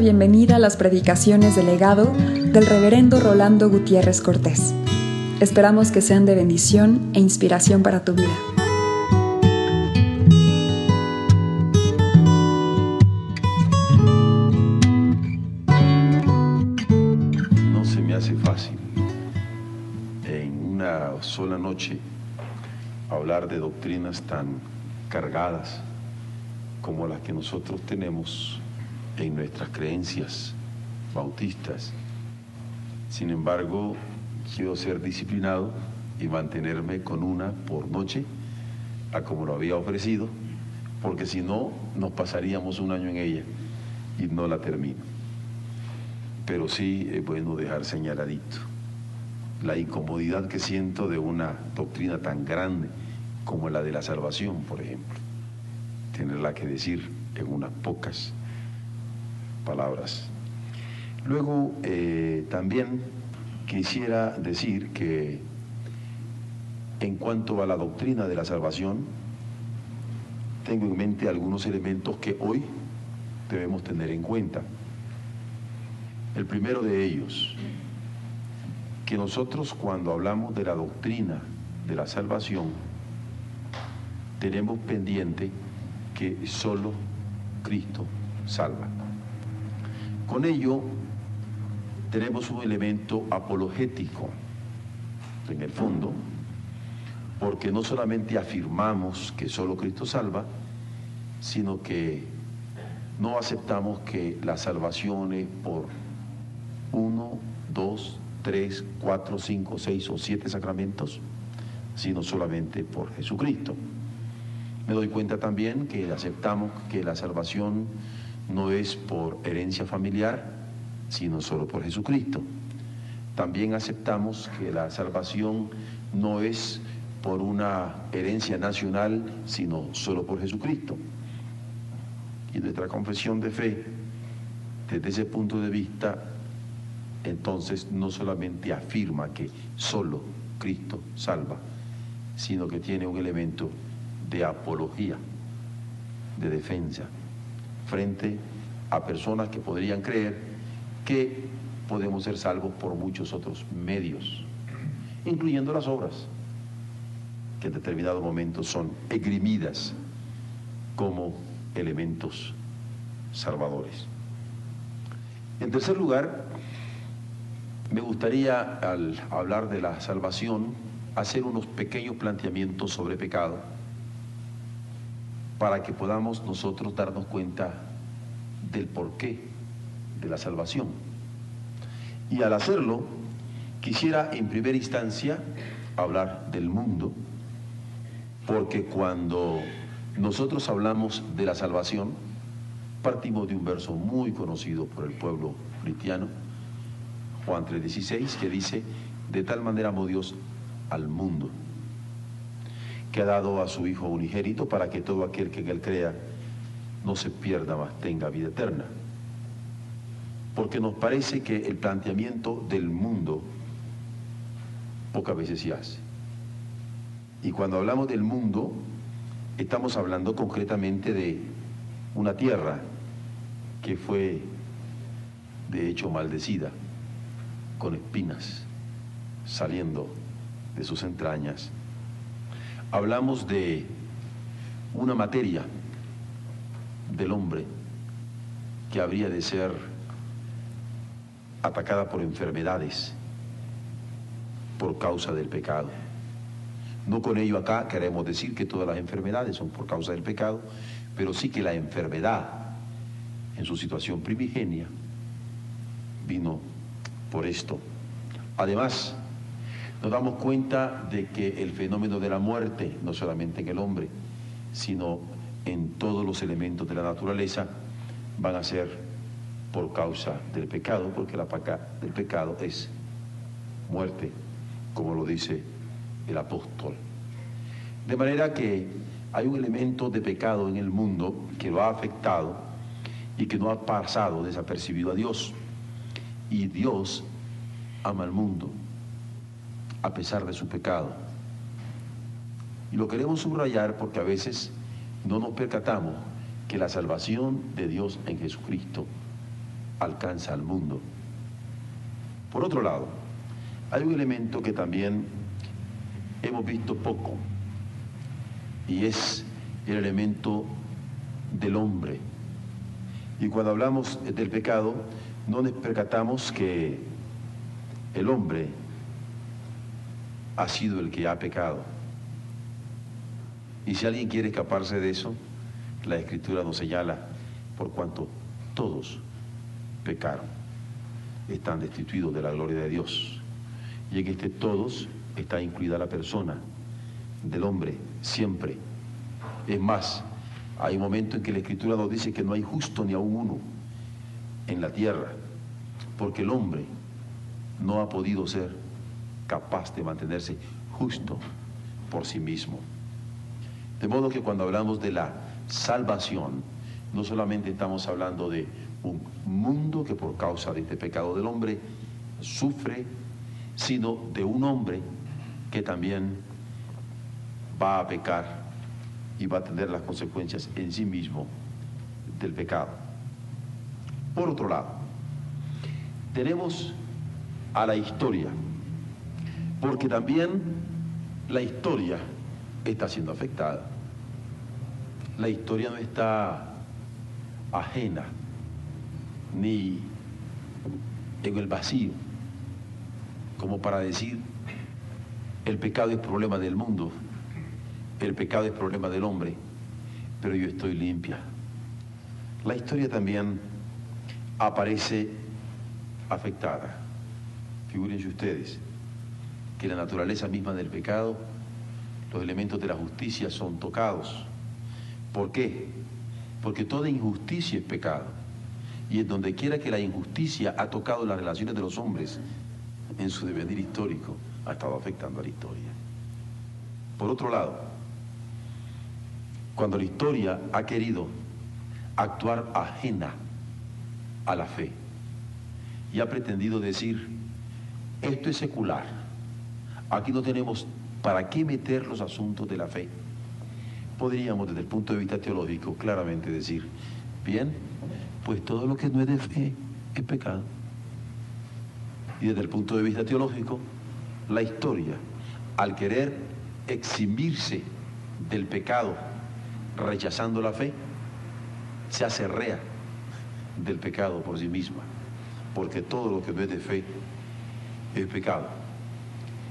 bienvenida a las predicaciones del legado del reverendo Rolando Gutiérrez Cortés. Esperamos que sean de bendición e inspiración para tu vida. No se me hace fácil en una sola noche hablar de doctrinas tan cargadas como las que nosotros tenemos en nuestras creencias bautistas. Sin embargo, quiero ser disciplinado y mantenerme con una por noche, a como lo había ofrecido, porque si no, nos pasaríamos un año en ella y no la termino. Pero sí es bueno dejar señaladito la incomodidad que siento de una doctrina tan grande como la de la salvación, por ejemplo. Tenerla que decir en unas pocas palabras. Luego, eh, también quisiera decir que en cuanto a la doctrina de la salvación, tengo en mente algunos elementos que hoy debemos tener en cuenta. El primero de ellos, que nosotros cuando hablamos de la doctrina de la salvación, tenemos pendiente que solo Cristo salva. Con ello tenemos un elemento apologético en el fondo, porque no solamente afirmamos que solo Cristo salva, sino que no aceptamos que la salvación es por uno, dos, tres, cuatro, cinco, seis o siete sacramentos, sino solamente por Jesucristo. Me doy cuenta también que aceptamos que la salvación no es por herencia familiar, sino solo por Jesucristo. También aceptamos que la salvación no es por una herencia nacional, sino solo por Jesucristo. Y nuestra confesión de fe, desde ese punto de vista, entonces no solamente afirma que solo Cristo salva, sino que tiene un elemento de apología, de defensa, frente a personas que podrían creer que podemos ser salvos por muchos otros medios, incluyendo las obras, que en determinados momentos son esgrimidas como elementos salvadores. En tercer lugar, me gustaría, al hablar de la salvación, hacer unos pequeños planteamientos sobre pecado para que podamos nosotros darnos cuenta del porqué de la salvación. Y al hacerlo, quisiera en primera instancia hablar del mundo, porque cuando nosotros hablamos de la salvación, partimos de un verso muy conocido por el pueblo cristiano, Juan 3:16, que dice, de tal manera amó Dios al mundo que ha dado a su Hijo unigénito para que todo aquel que él crea no se pierda, más tenga vida eterna. Porque nos parece que el planteamiento del mundo pocas veces se hace. Y cuando hablamos del mundo, estamos hablando concretamente de una tierra que fue de hecho maldecida, con espinas saliendo de sus entrañas hablamos de una materia del hombre que habría de ser atacada por enfermedades por causa del pecado. No con ello acá queremos decir que todas las enfermedades son por causa del pecado, pero sí que la enfermedad en su situación primigenia vino por esto. Además, nos damos cuenta de que el fenómeno de la muerte, no solamente en el hombre, sino en todos los elementos de la naturaleza, van a ser por causa del pecado, porque la paca del pecado es muerte, como lo dice el apóstol. De manera que hay un elemento de pecado en el mundo que lo ha afectado y que no ha pasado desapercibido a Dios. Y Dios ama al mundo a pesar de su pecado. Y lo queremos subrayar porque a veces no nos percatamos que la salvación de Dios en Jesucristo alcanza al mundo. Por otro lado, hay un elemento que también hemos visto poco y es el elemento del hombre. Y cuando hablamos del pecado, no nos percatamos que el hombre ha sido el que ha pecado. Y si alguien quiere escaparse de eso, la escritura nos señala por cuanto todos pecaron, están destituidos de la gloria de Dios. Y en este todos está incluida la persona del hombre, siempre. Es más, hay un momento en que la Escritura nos dice que no hay justo ni aún uno en la tierra, porque el hombre no ha podido ser capaz de mantenerse justo por sí mismo. De modo que cuando hablamos de la salvación, no solamente estamos hablando de un mundo que por causa de este pecado del hombre sufre, sino de un hombre que también va a pecar y va a tener las consecuencias en sí mismo del pecado. Por otro lado, tenemos a la historia, porque también la historia está siendo afectada. La historia no está ajena ni en el vacío, como para decir el pecado es problema del mundo, el pecado es problema del hombre, pero yo estoy limpia. La historia también aparece afectada. Figúrense ustedes que la naturaleza misma del pecado, los elementos de la justicia son tocados. ¿Por qué? Porque toda injusticia es pecado. Y en donde quiera que la injusticia ha tocado las relaciones de los hombres en su devenir histórico, ha estado afectando a la historia. Por otro lado, cuando la historia ha querido actuar ajena a la fe y ha pretendido decir, esto es secular, aquí no tenemos para qué meter los asuntos de la fe, podríamos desde el punto de vista teológico claramente decir, bien, pues todo lo que no es de fe es pecado. Y desde el punto de vista teológico, la historia, al querer eximirse del pecado, rechazando la fe, se acerrea del pecado por sí misma, porque todo lo que no es de fe es pecado.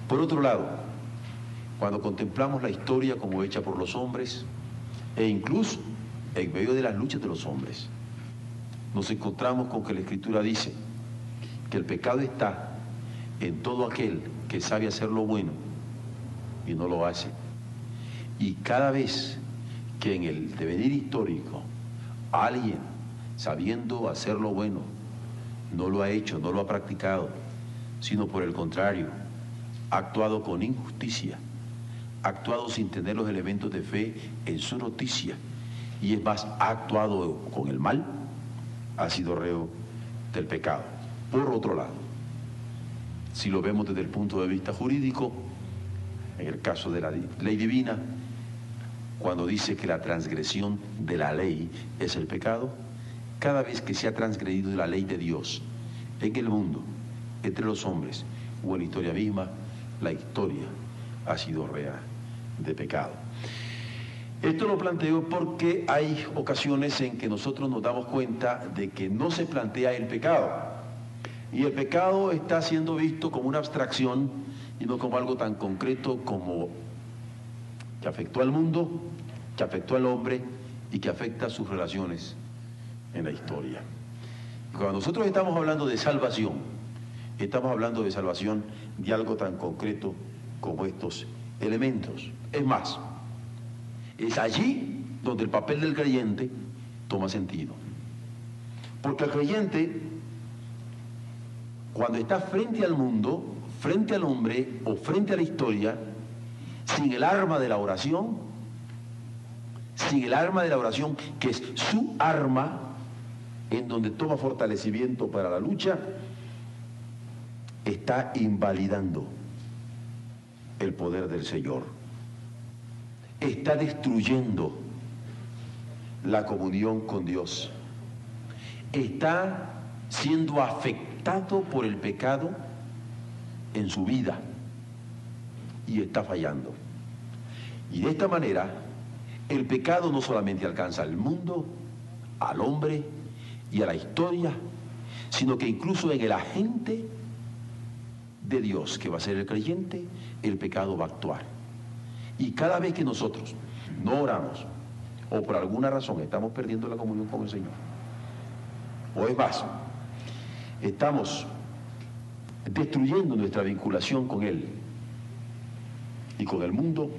Por otro lado, cuando contemplamos la historia como hecha por los hombres, e incluso en medio de las luchas de los hombres, nos encontramos con que la Escritura dice que el pecado está en todo aquel que sabe hacer lo bueno y no lo hace. Y cada vez que en el devenir histórico alguien, sabiendo hacer lo bueno, no lo ha hecho, no lo ha practicado, sino por el contrario, ha actuado con injusticia, ha actuado sin tener los elementos de fe en su noticia, y es más, ha actuado con el mal, ha sido reo del pecado. Por otro lado, si lo vemos desde el punto de vista jurídico, en el caso de la ley divina, cuando dice que la transgresión de la ley es el pecado, cada vez que se ha transgredido la ley de Dios en el mundo, entre los hombres o en la historia misma, la historia ha sido real de pecado. Esto lo planteo porque hay ocasiones en que nosotros nos damos cuenta de que no se plantea el pecado. Y el pecado está siendo visto como una abstracción y no como algo tan concreto como que afectó al mundo, que afectó al hombre y que afecta a sus relaciones en la historia. Cuando nosotros estamos hablando de salvación, estamos hablando de salvación de algo tan concreto como estos elementos. Es más, es allí donde el papel del creyente toma sentido. Porque el creyente, cuando está frente al mundo, frente al hombre o frente a la historia, sin el arma de la oración, sin el arma de la oración, que es su arma, en donde toma fortalecimiento para la lucha, está invalidando el poder del Señor. Está destruyendo la comunión con Dios. Está siendo afectado por el pecado en su vida y está fallando. Y de esta manera, el pecado no solamente alcanza al mundo, al hombre y a la historia, sino que incluso en el agente de Dios, que va a ser el creyente, el pecado va a actuar. Y cada vez que nosotros no oramos, o por alguna razón estamos perdiendo la comunión con el Señor, o es más, estamos destruyendo nuestra vinculación con Él y con el mundo,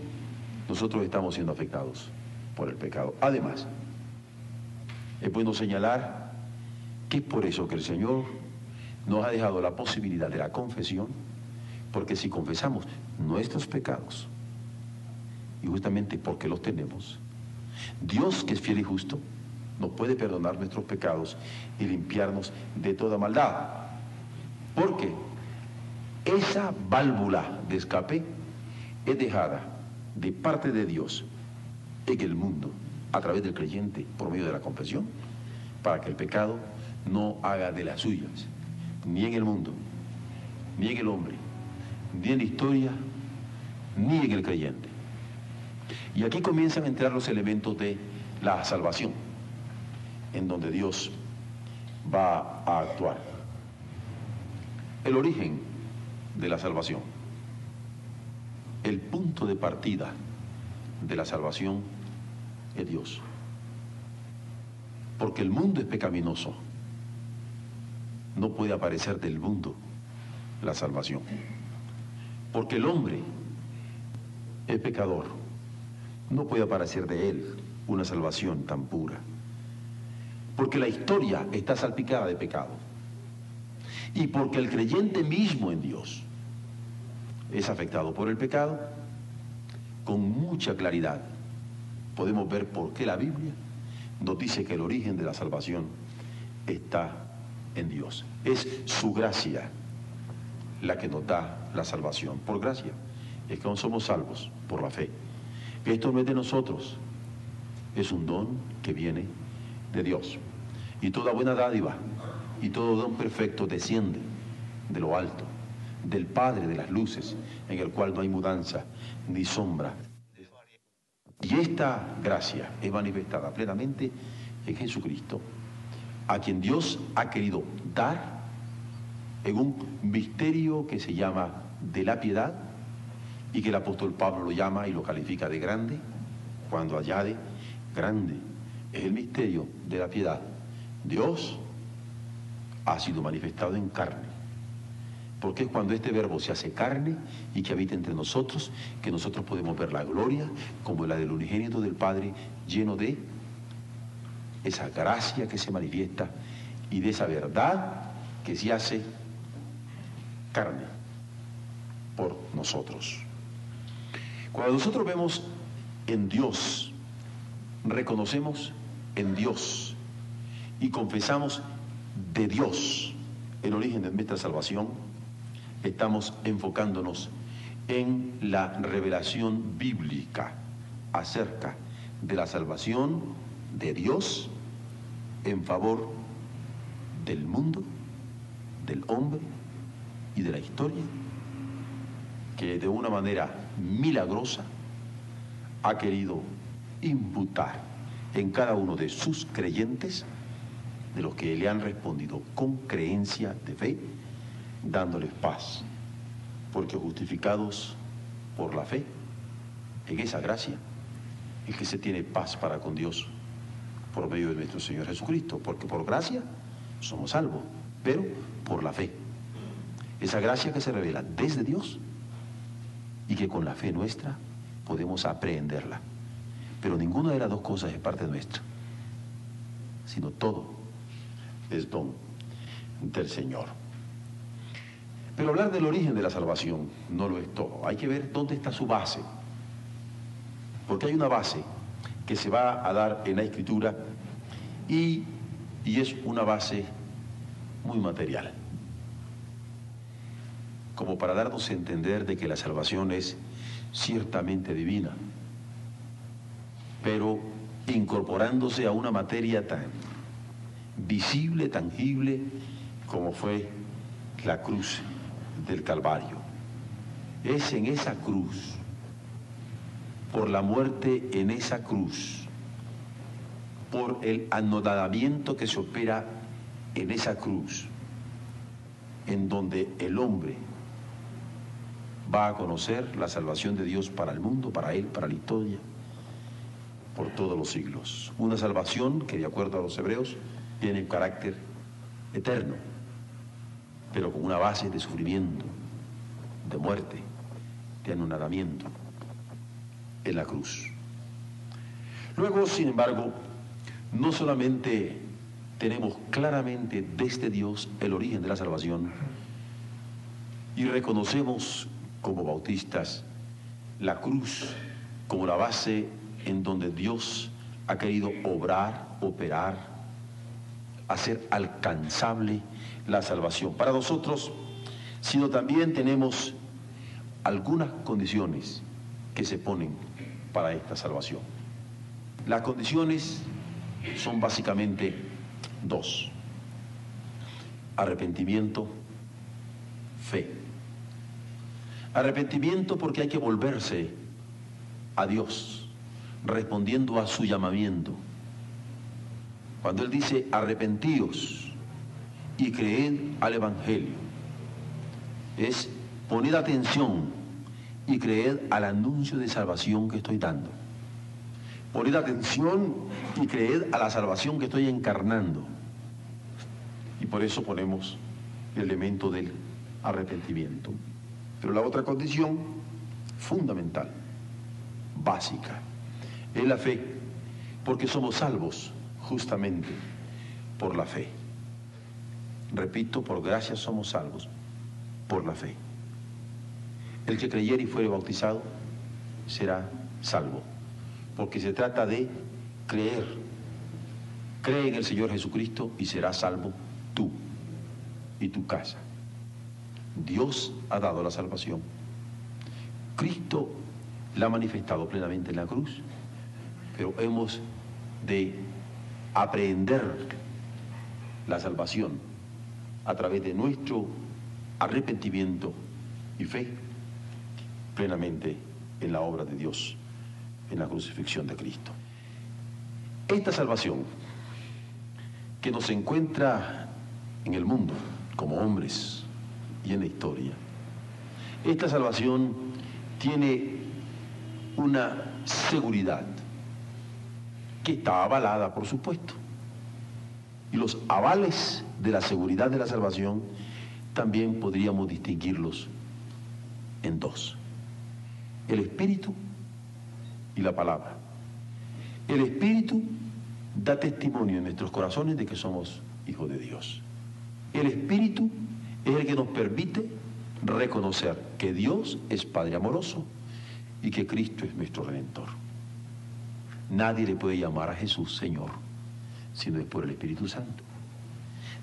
nosotros estamos siendo afectados por el pecado. Además, es bueno señalar que es por eso que el Señor nos ha dejado la posibilidad de la confesión, porque si confesamos nuestros pecados, y justamente porque los tenemos, Dios que es fiel y justo, nos puede perdonar nuestros pecados y limpiarnos de toda maldad. Porque esa válvula de escape es dejada de parte de Dios en el mundo a través del creyente por medio de la confesión para que el pecado no haga de las suyas, ni en el mundo, ni en el hombre, ni en la historia, ni en el creyente. Y aquí comienzan a entrar los elementos de la salvación, en donde Dios va a actuar. El origen de la salvación, el punto de partida de la salvación es Dios. Porque el mundo es pecaminoso. No puede aparecer del mundo la salvación. Porque el hombre es pecador. No puede aparecer de él una salvación tan pura. Porque la historia está salpicada de pecado. Y porque el creyente mismo en Dios es afectado por el pecado, con mucha claridad podemos ver por qué la Biblia nos dice que el origen de la salvación está en Dios. Es su gracia la que nos da la salvación. Por gracia es que no somos salvos por la fe. Esto no es de nosotros, es un don que viene de Dios. Y toda buena dádiva y todo don perfecto desciende de lo alto, del Padre de las luces, en el cual no hay mudanza ni sombra y esta gracia es manifestada plenamente en Jesucristo, a quien Dios ha querido dar en un misterio que se llama de la piedad y que el apóstol Pablo lo llama y lo califica de grande, cuando añade grande. Es el misterio de la piedad. Dios ha sido manifestado en carne porque es cuando este verbo se hace carne y que habita entre nosotros, que nosotros podemos ver la gloria como la del unigénito del Padre, lleno de esa gracia que se manifiesta y de esa verdad que se hace carne por nosotros. Cuando nosotros vemos en Dios, reconocemos en Dios y confesamos de Dios el origen de nuestra salvación, estamos enfocándonos en la revelación bíblica acerca de la salvación de Dios en favor del mundo, del hombre y de la historia, que de una manera milagrosa ha querido imputar en cada uno de sus creyentes, de los que le han respondido con creencia de fe, dándoles paz, porque justificados por la fe, en esa gracia, es que se tiene paz para con Dios por medio de nuestro Señor Jesucristo, porque por gracia somos salvos, pero por la fe. Esa gracia que se revela desde Dios y que con la fe nuestra podemos aprehenderla. Pero ninguna de las dos cosas es parte nuestra, sino todo es don del Señor. Pero hablar del origen de la salvación no lo es todo. Hay que ver dónde está su base. Porque hay una base que se va a dar en la escritura y, es una base muy material. Como para darnos a entender de que la salvación es ciertamente divina, pero incorporándose a una materia tan visible, tangible como fue la cruz del Calvario. Es en esa cruz, por la muerte en esa cruz, por el anodamiento que se opera en esa cruz, en donde el hombre va a conocer la salvación de Dios para el mundo, para él, para la historia, por todos los siglos. Una salvación que, de acuerdo a los hebreos, tiene un carácter eterno, pero con una base de sufrimiento, de muerte, de anonadamiento en la cruz. Luego, sin embargo, no solamente tenemos claramente desde Dios el origen de la salvación y reconocemos como bautistas la cruz como la base en donde Dios ha querido obrar, operar, hacer alcanzable la salvación. Para nosotros, sino también tenemos algunas condiciones que se ponen para esta salvación. Las condiciones son básicamente dos. Arrepentimiento, fe. Arrepentimiento porque hay que volverse a Dios, respondiendo a su llamamiento. Cuando Él dice arrepentíos y creed al Evangelio, es poned atención y creed al anuncio de salvación que estoy dando. Poned atención y creed a la salvación que estoy encarnando. Y por eso ponemos el elemento del arrepentimiento. Pero la otra condición fundamental, básica, es la fe, porque somos salvos justamente por la fe. Repito, por gracia somos salvos por la fe. El que creyere y fuere bautizado será salvo, porque se trata de creer. Cree en el Señor Jesucristo y será salvo tú y tu casa. Dios ha dado la salvación. Cristo la ha manifestado plenamente en la cruz, pero hemos de aprender la salvación a través de nuestro arrepentimiento y fe plenamente en la obra de Dios, en la crucifixión de Cristo. Esta salvación que nos encuentra en el mundo como hombres, y en la historia. Esta salvación tiene una seguridad que está avalada, por supuesto. Y los avales de la seguridad de la salvación también podríamos distinguirlos en dos. El Espíritu y la palabra. El Espíritu da testimonio en nuestros corazones de que somos hijos de Dios. El Espíritu es el que nos permite reconocer que Dios es Padre amoroso y que Cristo es nuestro Redentor. Nadie le puede llamar a Jesús Señor si no es por el Espíritu Santo.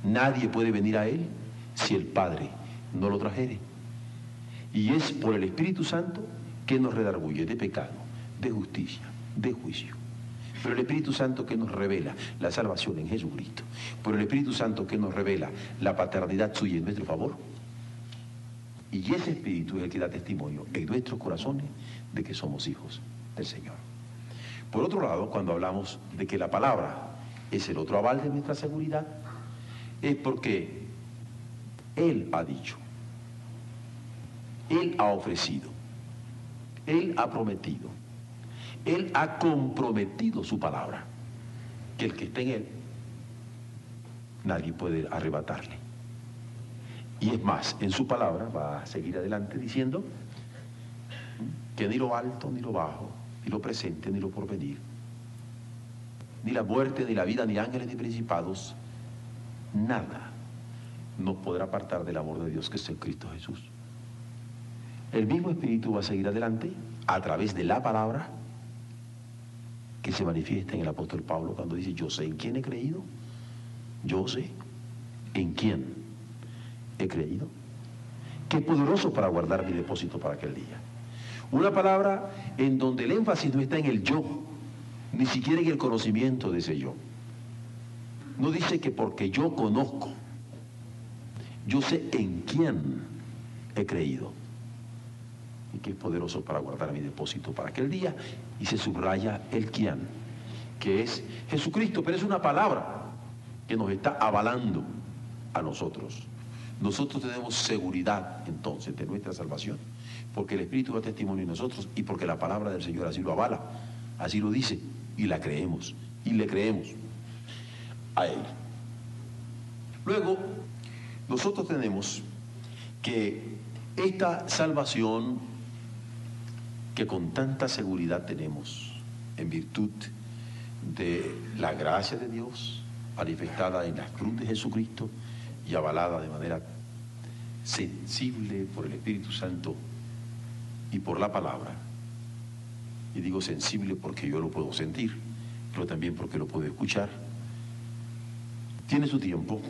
Nadie puede venir a Él si el Padre no lo trajere. Y es por el Espíritu Santo que nos redarguye de pecado, de justicia, de juicio. Pero el Espíritu Santo que nos revela la salvación en Jesucristo, por el Espíritu Santo que nos revela la paternidad suya en nuestro favor. Y ese Espíritu es el que da testimonio en nuestros corazones de que somos hijos del Señor. Por otro lado, cuando hablamos de que la palabra es el otro aval de nuestra seguridad, es porque Él ha dicho, Él ha ofrecido, Él ha prometido él ha comprometido su palabra, que el que esté en Él, nadie puede arrebatarle. Y es más, en su palabra va a seguir adelante diciendo que ni lo alto, ni lo bajo, ni lo presente, ni lo porvenir, ni la muerte, ni la vida, ni ángeles, ni principados, nada nos podrá apartar del amor de Dios que es en Cristo Jesús. El mismo Espíritu va a seguir adelante a través de la palabra que se manifiesta en el apóstol Pablo cuando dice, yo sé en quién he creído, yo sé en quién he creído. Qué poderoso para guardar mi depósito para aquel día. Una palabra en donde el énfasis no está en el yo, ni siquiera en el conocimiento de ese yo. No dice que porque yo conozco, Yo sé en quién he creído y que es poderoso para guardar mi depósito para aquel día y se subraya el quién, que es Jesucristo, pero es una palabra que nos está avalando a nosotros. Nosotros tenemos seguridad entonces de nuestra salvación, porque el Espíritu da testimonio en nosotros y porque la palabra del Señor así lo avala, así lo dice, y la creemos, y le creemos a Él. Luego, nosotros tenemos que esta salvación que con tanta seguridad tenemos en virtud de la gracia de Dios manifestada en la cruz de Jesucristo, y avalada de manera sensible por el Espíritu Santo y por la palabra. Y digo sensible porque yo lo puedo sentir, pero también porque lo puedo escuchar. Tiene su tiempo.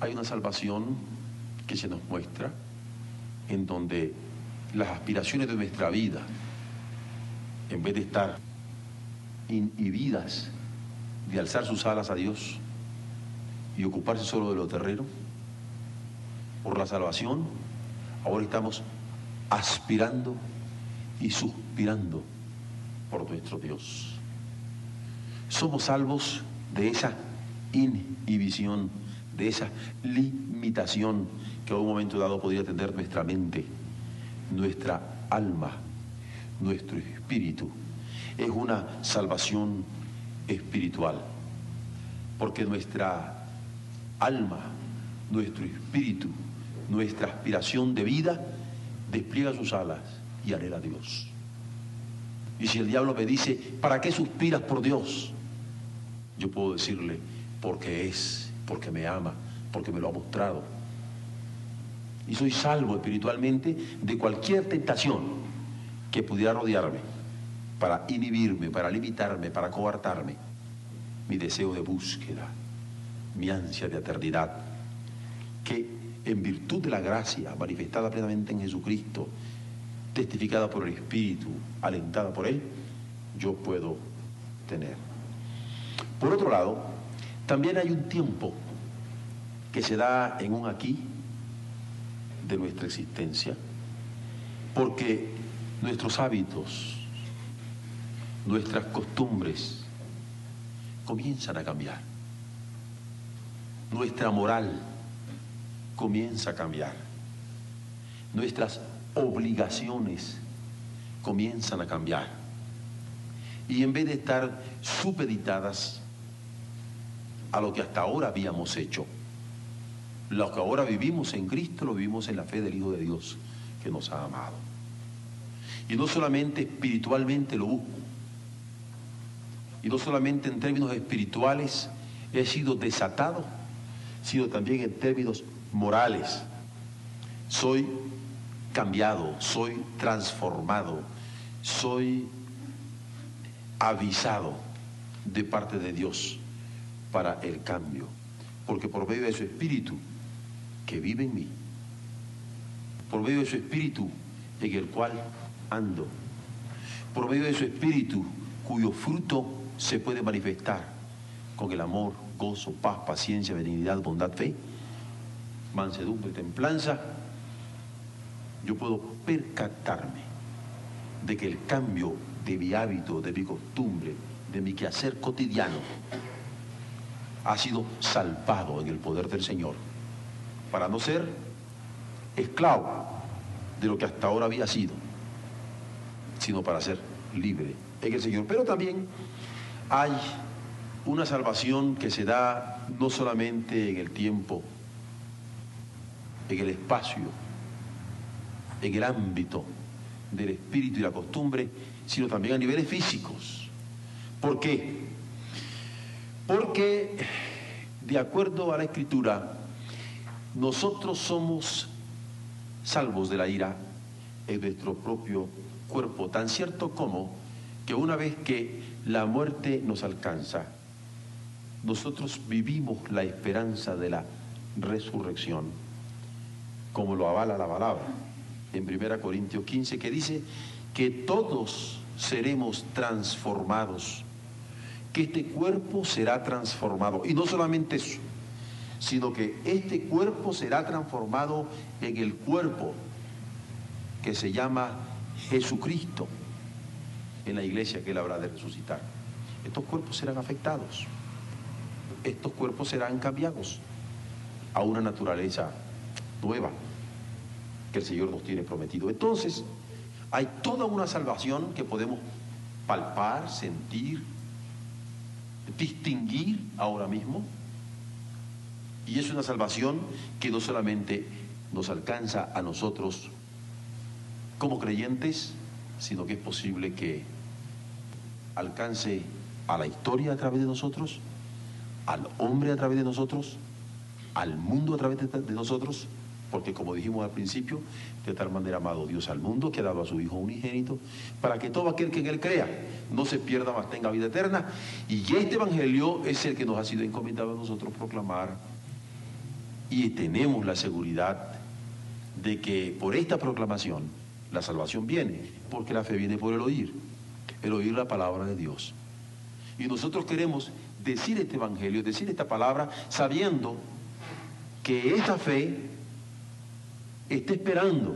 Hay una salvación que se nos muestra en donde las aspiraciones de nuestra vida, en vez de estar inhibidas de alzar sus alas a Dios, y ocuparse solo de lo terreno, por la salvación, ahora estamos aspirando y suspirando por nuestro Dios. Somos salvos de esa inhibición, de esa limitación que a un momento dado podría tener nuestra mente, nuestra alma, nuestro espíritu. Es una salvación espiritual, porque nuestra alma, nuestro espíritu, nuestra aspiración de vida, despliega sus alas y anhela a Dios. Y si el diablo me dice, ¿para qué suspiras por Dios? Yo puedo decirle, porque es, porque me ama, porque me lo ha mostrado. Y soy salvo espiritualmente de cualquier tentación que pudiera rodearme para inhibirme, para limitarme, para coartarme mi deseo de búsqueda mi ansia de eternidad, que en virtud de la gracia manifestada plenamente en Jesucristo, testificada por el Espíritu, alentada por Él, yo puedo tener. Por otro lado, también hay un tiempo que se da en un aquí de nuestra existencia, porque nuestros hábitos, nuestras costumbres comienzan a cambiar nuestra moral comienza a cambiar. Nuestras obligaciones comienzan a cambiar. Y en vez de estar supeditadas a lo que hasta ahora habíamos hecho, lo que ahora vivimos en Cristo lo vivimos en la fe del Hijo de Dios que nos ha amado. Y no solamente espiritualmente lo busco, y no solamente en términos espirituales he sido desatado, sino también en términos morales. Soy cambiado, soy transformado, soy avisado de parte de Dios para el cambio, porque por medio de su espíritu que vive en mí, por medio de su espíritu en el cual ando, por medio de su espíritu cuyo fruto se puede manifestar con el amor, gozo, paz, paciencia, benignidad, bondad, fe, mansedumbre, templanza, yo puedo percatarme de que el cambio de mi hábito, de mi costumbre, de mi quehacer cotidiano, ha sido salvado en el poder del Señor, para no ser esclavo de lo que hasta ahora había sido, sino para ser libre en el Señor. Pero también hay una salvación que se da no solamente en el tiempo, en el espacio, en el ámbito del espíritu y la costumbre, sino también a niveles físicos. ¿Por qué? Porque, de acuerdo a la escritura, nosotros somos salvos de la ira en nuestro propio cuerpo, tan cierto como que una vez que la muerte nos alcanza, nosotros vivimos la esperanza de la resurrección, como lo avala la palabra en 1 Corintios 15, que dice que todos seremos transformados, que este cuerpo será transformado. Y no solamente eso, sino que este cuerpo será transformado en el cuerpo que se llama Jesucristo en la iglesia que él habrá de resucitar. Estos cuerpos serán afectados, estos cuerpos serán cambiados a una naturaleza nueva que el Señor nos tiene prometido. Entonces, hay toda una salvación que podemos palpar, sentir, distinguir ahora mismo. Y es una salvación que no solamente nos alcanza a nosotros como creyentes, sino que es posible que alcance a la historia a través de nosotros, al hombre a través de nosotros, al mundo a través de, nosotros, porque como dijimos al principio, de tal manera amado Dios al mundo que ha dado a su Hijo unigénito, para que todo aquel que en él crea no se pierda, más tenga vida eterna. Y este Evangelio es el que nos ha sido encomendado a nosotros proclamar. Y tenemos la seguridad de que por esta proclamación la salvación viene, porque la fe viene por el oír, el oír la palabra de Dios. Y nosotros queremos decir este Evangelio, decir esta palabra, sabiendo que esta fe está esperando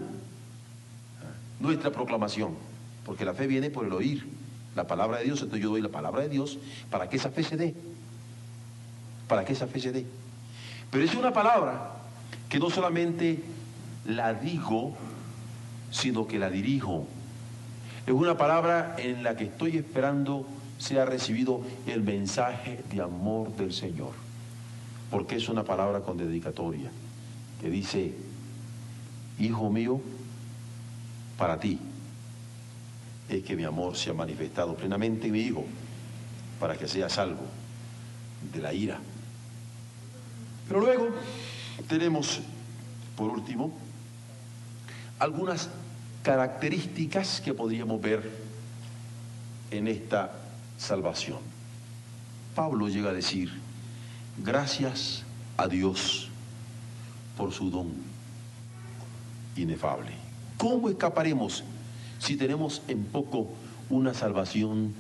nuestra proclamación, porque la fe viene por el oír la palabra de Dios, entonces yo doy la palabra de Dios para que esa fe se dé, para que esa fe se dé. Pero es una palabra que no solamente la digo, sino que la dirijo. Es una palabra en la que estoy esperando sea recibido el mensaje de amor del Señor, porque es una palabra con dedicatoria, que dice, Hijo mío, para ti es que mi amor se ha manifestado plenamente en mi Hijo, para que sea salvo de la ira. Pero luego tenemos, por último, algunas características que podríamos ver en esta salvación. Pablo llega a decir, gracias a Dios por su don inefable. ¿Cómo escaparemos si tenemos en poco una salvación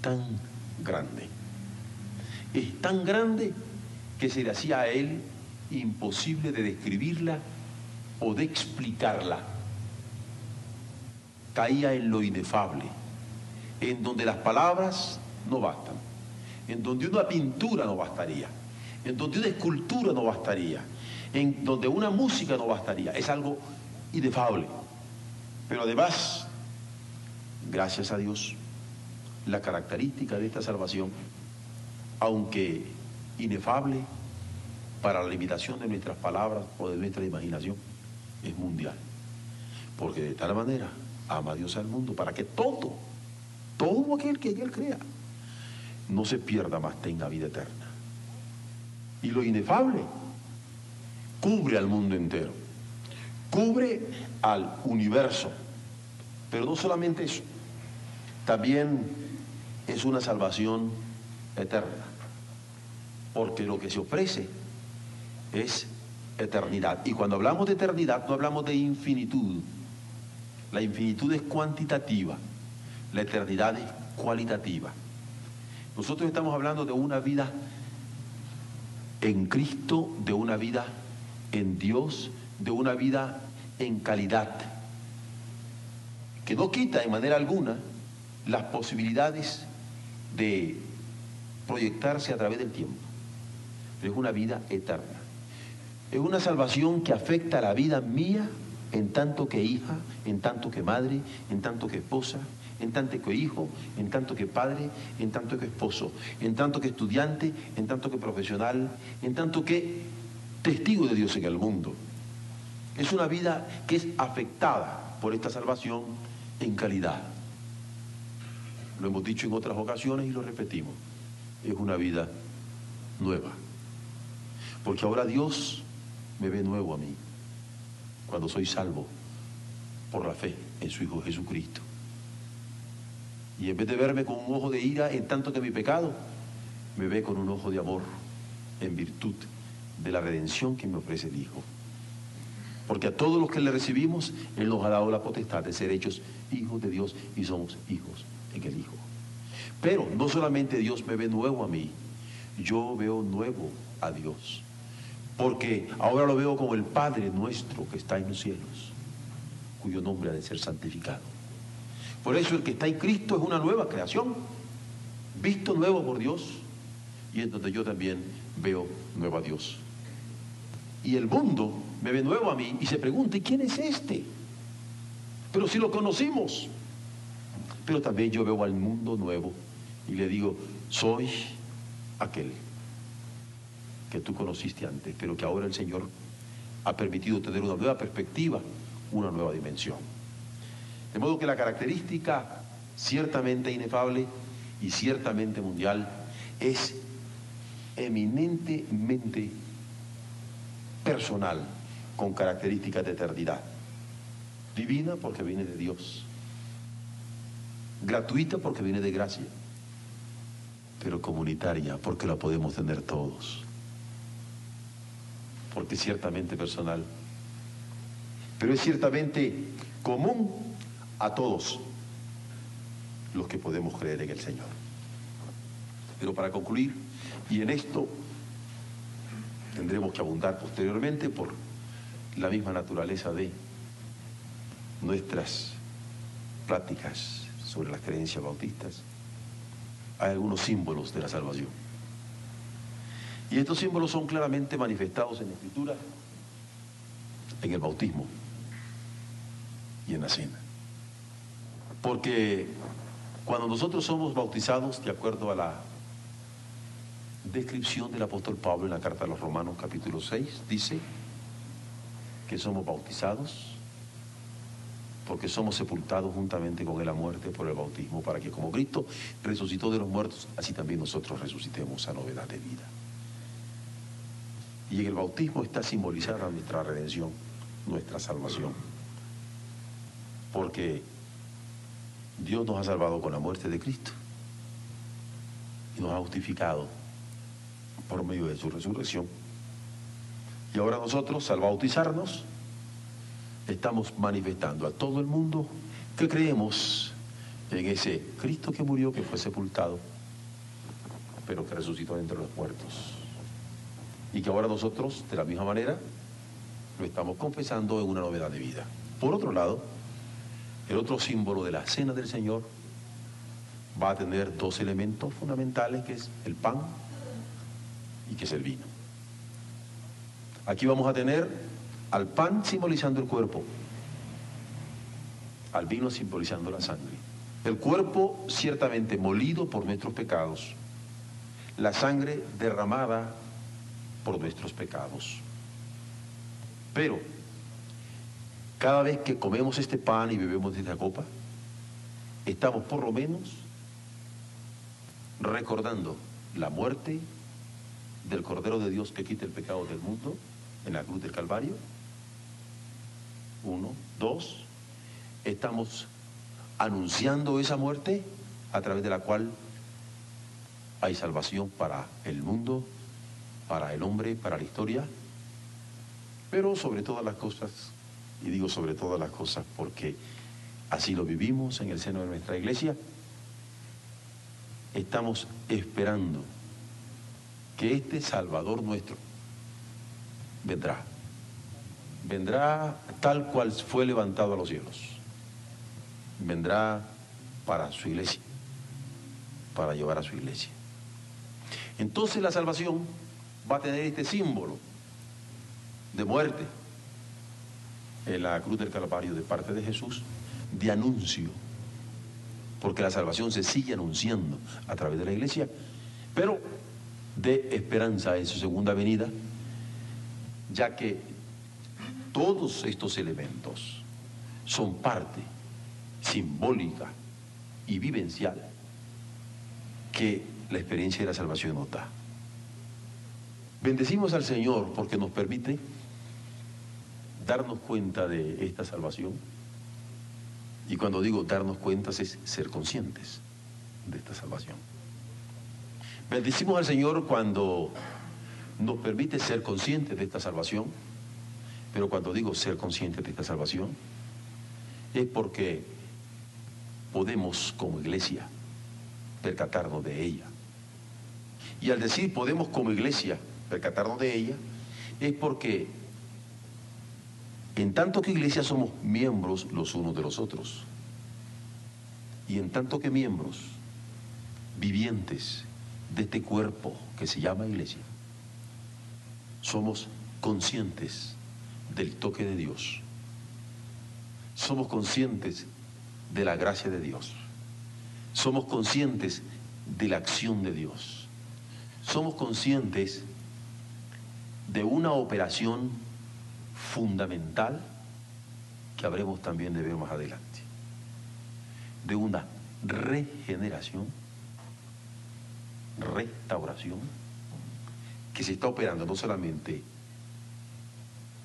tan grande? Es tan grande que se le hacía a él imposible de describirla o de explicarla. Caía en lo inefable, en donde las palabras no bastan, en donde una pintura no bastaría, en donde una escultura no bastaría, en donde una música no bastaría. Es algo inefable. Pero además, gracias a Dios, la característica de esta salvación, aunque inefable para la limitación de nuestras palabras o de nuestra imaginación, es mundial. Porque de tal manera ama a Dios al mundo para que todo, todo aquel que en él crea, no se pierda más, tenga vida eterna. Y lo inefable cubre al mundo entero cubre al universo. Pero no solamente eso, también es una salvación eterna. Porque lo que se ofrece es eternidad. Y cuando hablamos de eternidad no hablamos de infinitud. La infinitud es cuantitativa, la eternidad es cualitativa. Nosotros estamos hablando de una vida en Cristo, de una vida en Dios, de una vida en calidad, que no quita en manera alguna las posibilidades de proyectarse a través del tiempo, es una vida eterna. Es una salvación que afecta a la vida mía en tanto que hija, en tanto que madre, en tanto que esposa, en tanto que hijo, en tanto que padre, en tanto que esposo, en tanto que estudiante, en tanto que profesional, en tanto que testigo de Dios en el mundo. Es una vida que es afectada por esta salvación en calidad. Lo hemos dicho en otras ocasiones y lo repetimos. Es una vida nueva. Porque ahora Dios me ve nuevo a mí cuando soy salvo por la fe en su Hijo Jesucristo. Y en vez de verme con un ojo de ira en tanto que mi pecado, me ve con un ojo de amor en virtud de la redención que me ofrece el Hijo. Porque a todos los que le recibimos, Él nos ha dado la potestad de ser hechos hijos de Dios y somos hijos en el Hijo. Pero no solamente Dios me ve nuevo a mí, yo veo nuevo a Dios. Porque ahora lo veo como el Padre nuestro que está en los cielos, cuyo nombre ha de ser santificado. Por eso el que está en Cristo es una nueva creación, visto nuevo por Dios, y en donde yo también veo nuevo a Dios. Y el mundo me ve nuevo a mí y se pregunta, ¿y quién es este? Pero si lo conocimos. Pero también yo veo al mundo nuevo y le digo, soy aquel que tú conociste antes, pero que ahora el Señor ha permitido tener una nueva perspectiva, una nueva dimensión. De modo que la característica ciertamente inefable y ciertamente mundial es eminentemente personal, con características de eternidad. Divina porque viene de Dios. Gratuita porque viene de gracia. Pero comunitaria porque la podemos tener todos porque es ciertamente personal, pero es ciertamente común a todos los que podemos creer en el Señor. Pero para concluir, y en esto tendremos que abundar posteriormente por la misma naturaleza de nuestras pláticas sobre las creencias bautistas, hay algunos símbolos de la salvación. Y estos símbolos son claramente manifestados en la Escritura, en el bautismo y en la cena. Porque cuando nosotros somos bautizados, de acuerdo a la descripción del apóstol Pablo en la carta a los Romanos capítulo 6, dice que somos bautizados porque somos sepultados juntamente con él a muerte por el bautismo, para que como Cristo resucitó de los muertos, así también nosotros resucitemos a novedad de vida. Y en el bautismo está simbolizada nuestra redención, nuestra salvación. Porque Dios nos ha salvado con la muerte de Cristo y nos ha justificado por medio de su resurrección. Y ahora nosotros, al bautizarnos, estamos manifestando a todo el mundo que creemos en ese Cristo que murió, que fue sepultado, pero que resucitó entre los muertos y que ahora nosotros, de la misma manera, lo estamos confesando en una novedad de vida. Por otro lado, el otro símbolo de la cena del Señor va a tener dos elementos fundamentales, que es el pan y que es el vino. Aquí vamos a tener al pan simbolizando el cuerpo, al vino simbolizando la sangre. El cuerpo ciertamente molido por nuestros pecados, la sangre derramada por nuestros pecados. Pero cada vez que comemos este pan y bebemos esta copa, estamos por lo menos recordando la muerte del Cordero de Dios que quita el pecado del mundo en la cruz del Calvario. Uno, dos, estamos anunciando esa muerte a través de la cual hay salvación para el mundo para el hombre, para la historia, pero sobre todas las cosas, y digo sobre todas las cosas porque así lo vivimos en el seno de nuestra iglesia, estamos esperando que este Salvador nuestro vendrá. Vendrá tal cual fue levantado a los cielos. Vendrá para su iglesia, para llevar a su iglesia. Entonces la salvación va a tener este símbolo de muerte en la cruz del Calvario de parte de Jesús, de anuncio, porque la salvación se sigue anunciando a través de la iglesia, pero de esperanza en su segunda venida, ya que todos estos elementos son parte simbólica y vivencial que la experiencia de la salvación nos da. Bendecimos al Señor porque nos permite darnos cuenta de esta salvación. Y cuando digo darnos cuenta es ser conscientes de esta salvación. Bendecimos al Señor cuando nos permite ser conscientes de esta salvación. Pero cuando digo ser conscientes de esta salvación, es porque podemos como iglesia percatarnos de ella. Y al decir podemos como iglesia percatarnos de ella, es porque en tanto que iglesia somos miembros los unos de los otros. Y en tanto que miembros vivientes de este cuerpo que se llama iglesia, somos conscientes del toque de Dios. Somos conscientes de la gracia de Dios. Somos conscientes de la acción de Dios. Somos conscientes de una operación fundamental que habremos también de ver más adelante. De una regeneración, restauración, que se está operando no solamente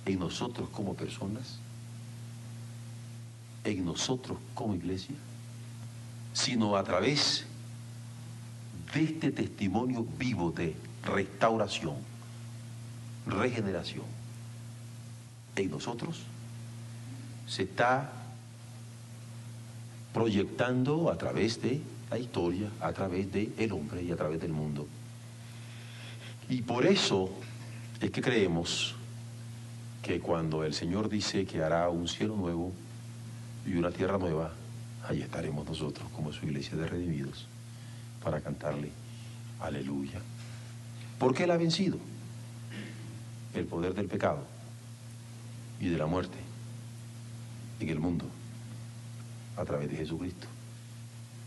en nosotros como personas, en nosotros como iglesia, sino a través de este testimonio vivo de restauración, regeneración. En nosotros se está proyectando a través de la historia, a través del el hombre y a través del mundo. Y por eso es que creemos que cuando el Señor dice que hará un cielo nuevo y una tierra nueva, ahí estaremos nosotros como su iglesia de redimidos para cantarle aleluya. Porque Él ha vencido el poder del pecado y de la muerte en el mundo a través de Jesucristo.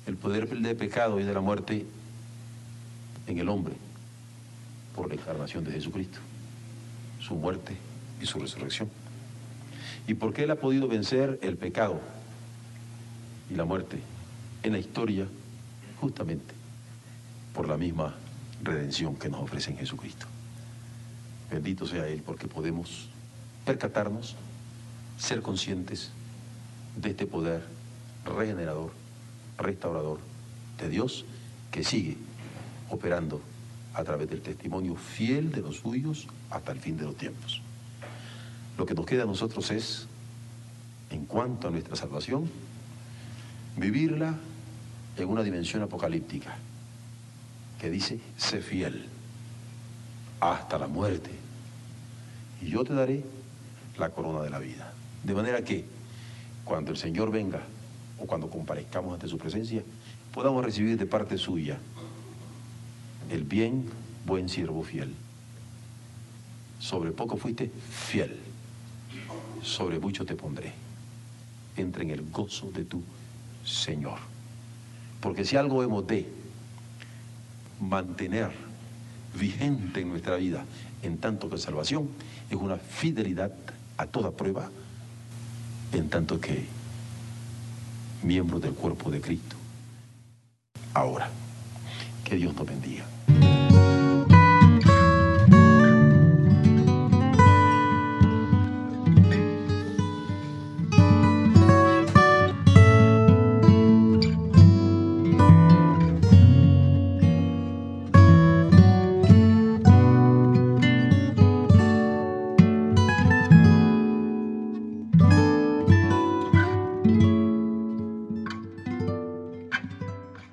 El poder del pecado y de la muerte en el hombre por la encarnación de Jesucristo, su muerte y su resurrección. ¿Y por qué Él ha podido vencer el pecado y la muerte en la historia? Justamente por la misma redención que nos ofrece en Jesucristo. Bendito sea Él porque podemos percatarnos, ser conscientes de este poder regenerador, restaurador de Dios que sigue operando a través del testimonio fiel de los suyos hasta el fin de los tiempos. Lo que nos queda a nosotros es, en cuanto a nuestra salvación, vivirla en una dimensión apocalíptica que dice, sé fiel hasta la muerte y yo te daré la corona de la vida. De manera que cuando el Señor venga o cuando comparezcamos ante su presencia, podamos recibir de parte suya el bien, buen siervo fiel. Sobre poco fuiste fiel, sobre mucho te pondré. Entra en el gozo de tu Señor. Porque si algo hemos de mantener vigente en nuestra vida, en tanto que salvación, es una fidelidad a toda prueba, en tanto que miembro del cuerpo de Cristo. Ahora, que Dios nos bendiga.